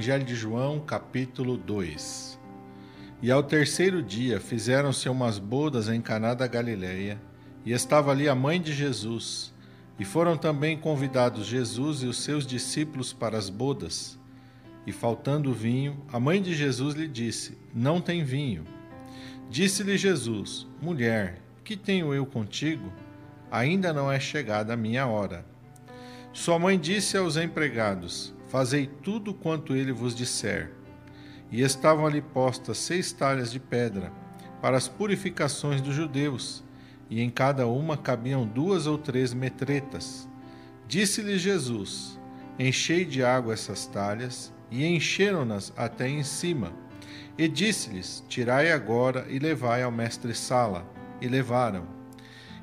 Evangelho de João, capítulo 2. E ao terceiro dia fizeram-se umas bodas em Caná da Galileia, e estava ali a mãe de Jesus. E foram também convidados Jesus e os seus discípulos para as bodas. E faltando vinho, a mãe de Jesus lhe disse: Não tem vinho. Disse-lhe Jesus: Mulher, que tenho eu contigo? Ainda não é chegada a minha hora. Sua mãe disse aos empregados: Fazei tudo quanto ele vos disser. E estavam ali postas seis talhas de pedra para as purificações dos judeus, e em cada uma cabiam duas ou três metretas. Disse-lhe Jesus: Enchei de água essas talhas, e encheram-nas até em cima. E disse-lhes: Tirai agora e levai ao mestre-sala. E levaram.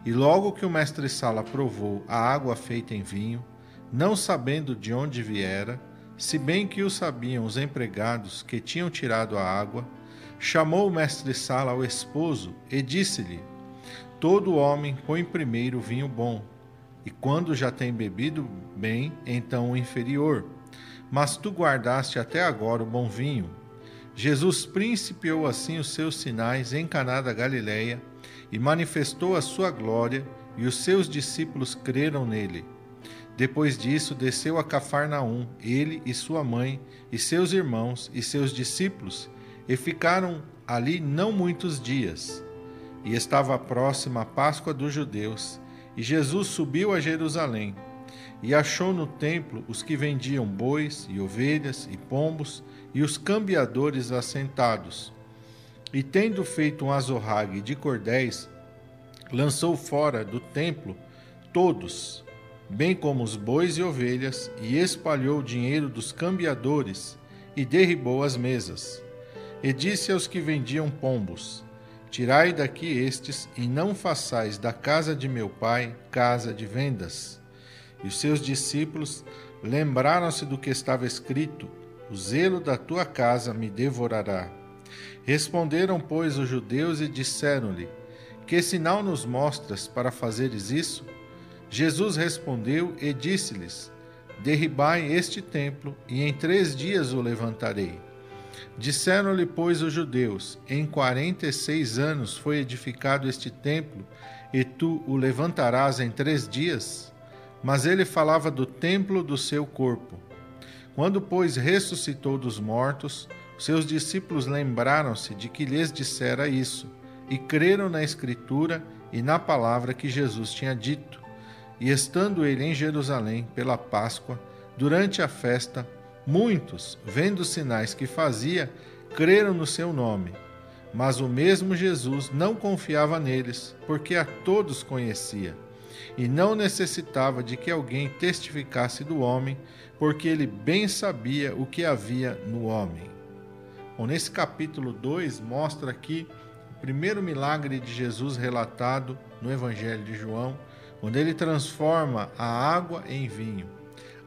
E logo que o mestre-sala provou a água feita em vinho, não sabendo de onde viera, se bem que o sabiam os empregados que tinham tirado a água, chamou o mestre-sala ao esposo e disse-lhe: Todo homem põe primeiro o vinho bom, e quando já tem bebido bem, então o inferior. Mas tu guardaste até agora o bom vinho. Jesus principiou assim os seus sinais em Caná da Galileia e manifestou a sua glória, e os seus discípulos creram nele. Depois disso, desceu a Cafarnaum, ele e sua mãe, e seus irmãos e seus discípulos, e ficaram ali não muitos dias. E estava próxima a Páscoa dos judeus, e Jesus subiu a Jerusalém, e achou no templo os que vendiam bois e ovelhas e pombos, e os cambiadores assentados. E tendo feito um azorrague de cordéis, lançou fora do templo todos, bem como os bois e ovelhas, e espalhou o dinheiro dos cambiadores, e derribou as mesas. E disse aos que vendiam pombos: Tirai daqui estes, e não façais da casa de meu pai casa de vendas. E os seus discípulos lembraram-se do que estava escrito: O zelo da tua casa me devorará. Responderam, pois, os judeus e disseram-lhe: Que sinal nos mostras para fazeres isso? Jesus respondeu e disse-lhes: Derribai este templo, e em três dias o levantarei. Disseram-lhe, pois, os judeus: Em quarenta e seis anos foi edificado este templo, e tu o levantarás em três dias? Mas ele falava do templo do seu corpo. Quando, pois, ressuscitou dos mortos, seus discípulos lembraram-se de que lhes dissera isso, e creram na Escritura e na palavra que Jesus tinha dito. E estando ele em Jerusalém pela Páscoa, durante a festa, muitos, vendo os sinais que fazia, creram no seu nome. Mas o mesmo Jesus não confiava neles, porque a todos conhecia, e não necessitava de que alguém testificasse do homem, porque ele bem sabia o que havia no homem. Bom, nesse capítulo 2 mostra aqui o primeiro milagre de Jesus relatado no Evangelho de João, onde ele transforma a água em vinho.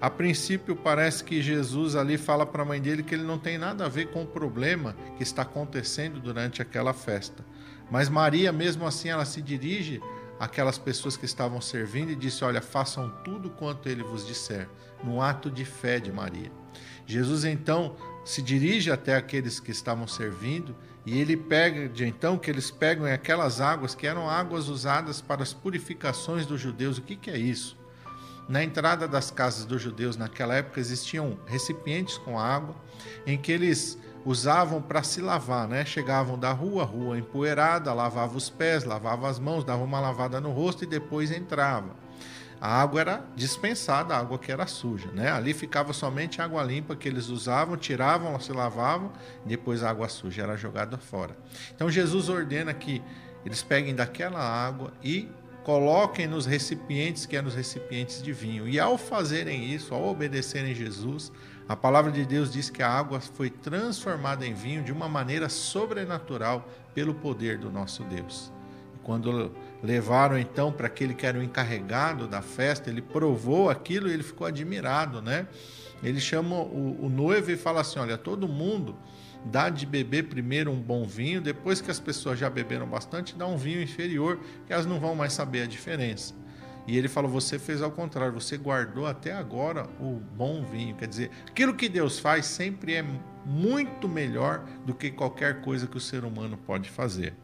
A princípio, parece que Jesus ali fala para a mãe dele que ele não tem nada a ver com o problema que está acontecendo durante aquela festa. Mas Maria, mesmo assim, ela se dirige àquelas pessoas que estavam servindo e disse: Olha, façam tudo quanto ele vos disser, no ato de fé de Maria. Jesus então se dirige até aqueles que estavam servindo e ele pega, de então, que eles pegam aquelas águas que eram águas usadas para as purificações dos judeus. O que, que é isso? Na entrada das casas dos judeus naquela época existiam recipientes com água em que eles usavam para se lavar, né? Chegavam da rua, rua empoeirada, lavavam os pés, lavavam as mãos, davam uma lavada no rosto e depois entrava a água era dispensada, a água que era suja. Né? Ali ficava somente a água limpa que eles usavam, tiravam, se lavavam, depois a água suja era jogada fora. Então Jesus ordena que eles peguem daquela água e coloquem nos recipientes que eram os recipientes de vinho. E ao fazerem isso, ao obedecerem Jesus, a palavra de Deus diz que a água foi transformada em vinho de uma maneira sobrenatural pelo poder do nosso Deus. Quando levaram então para aquele que era o encarregado da festa, ele provou aquilo e ele ficou admirado, né? Ele chama o, o noivo e fala assim: Olha, todo mundo dá de beber primeiro um bom vinho, depois que as pessoas já beberam bastante, dá um vinho inferior, que elas não vão mais saber a diferença. E ele falou: Você fez ao contrário, você guardou até agora o bom vinho. Quer dizer, aquilo que Deus faz sempre é muito melhor do que qualquer coisa que o ser humano pode fazer.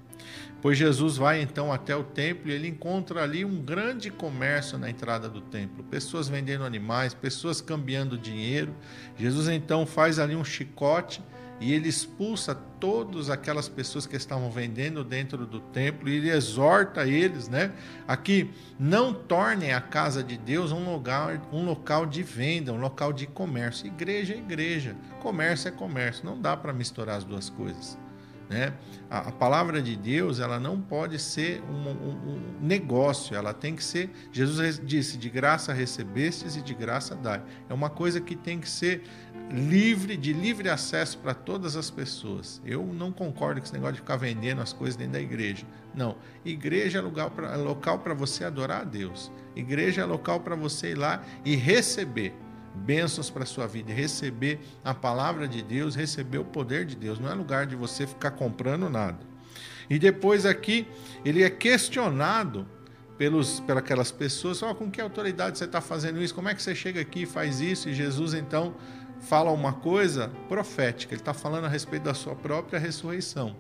Pois Jesus vai então até o templo e ele encontra ali um grande comércio na entrada do templo, pessoas vendendo animais, pessoas cambiando dinheiro. Jesus então faz ali um chicote e ele expulsa todas aquelas pessoas que estavam vendendo dentro do templo e ele exorta eles, né, a que não tornem a casa de Deus um lugar, um local de venda, um local de comércio. Igreja é igreja, comércio é comércio, não dá para misturar as duas coisas. Né? A, a, palavra de Deus ela não pode ser um, um, um, negócio, ela tem que ser. Jesus disse: de graça recebestes e de graça dai. É uma coisa que tem que ser livre, de livre acesso para todas as pessoas. Eu não concordo com esse negócio de ficar vendendo as coisas dentro da igreja. Não. Igreja é, lugar pra, é local para você adorar a Deus. Igreja é local para você ir lá e receber bênçãos para a sua vida, receber a palavra de Deus, receber o poder de Deus. Não é lugar de você ficar comprando nada. E depois aqui, ele é questionado pelos, pelas pessoas, oh, com que autoridade você está fazendo isso? Como é que você chega aqui e faz isso? E Jesus então fala uma coisa profética, ele está falando a respeito da sua própria ressurreição,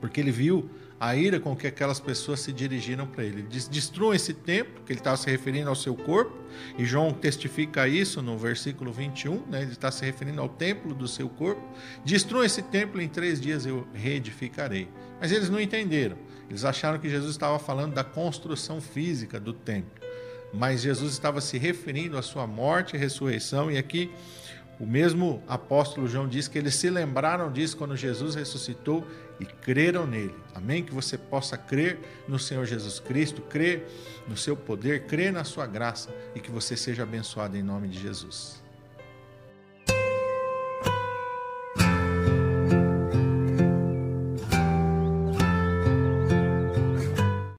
porque ele viu a ira com que aquelas pessoas se dirigiram para ele. Ele diz: destruam esse templo, que ele estava se referindo ao seu corpo, e João testifica isso no versículo 21, né? ele está se referindo ao templo do seu corpo. Destruam esse templo, em três dias eu reedificarei. Mas eles não entenderam, eles acharam que Jesus estava falando da construção física do templo, mas Jesus estava se referindo à sua morte e ressurreição, e aqui o mesmo apóstolo João diz que eles se lembraram disso quando Jesus ressuscitou e creram nele. Amém? Que você possa crer no Senhor Jesus Cristo, crer no seu poder, crer na sua graça e que você seja abençoado em nome de Jesus.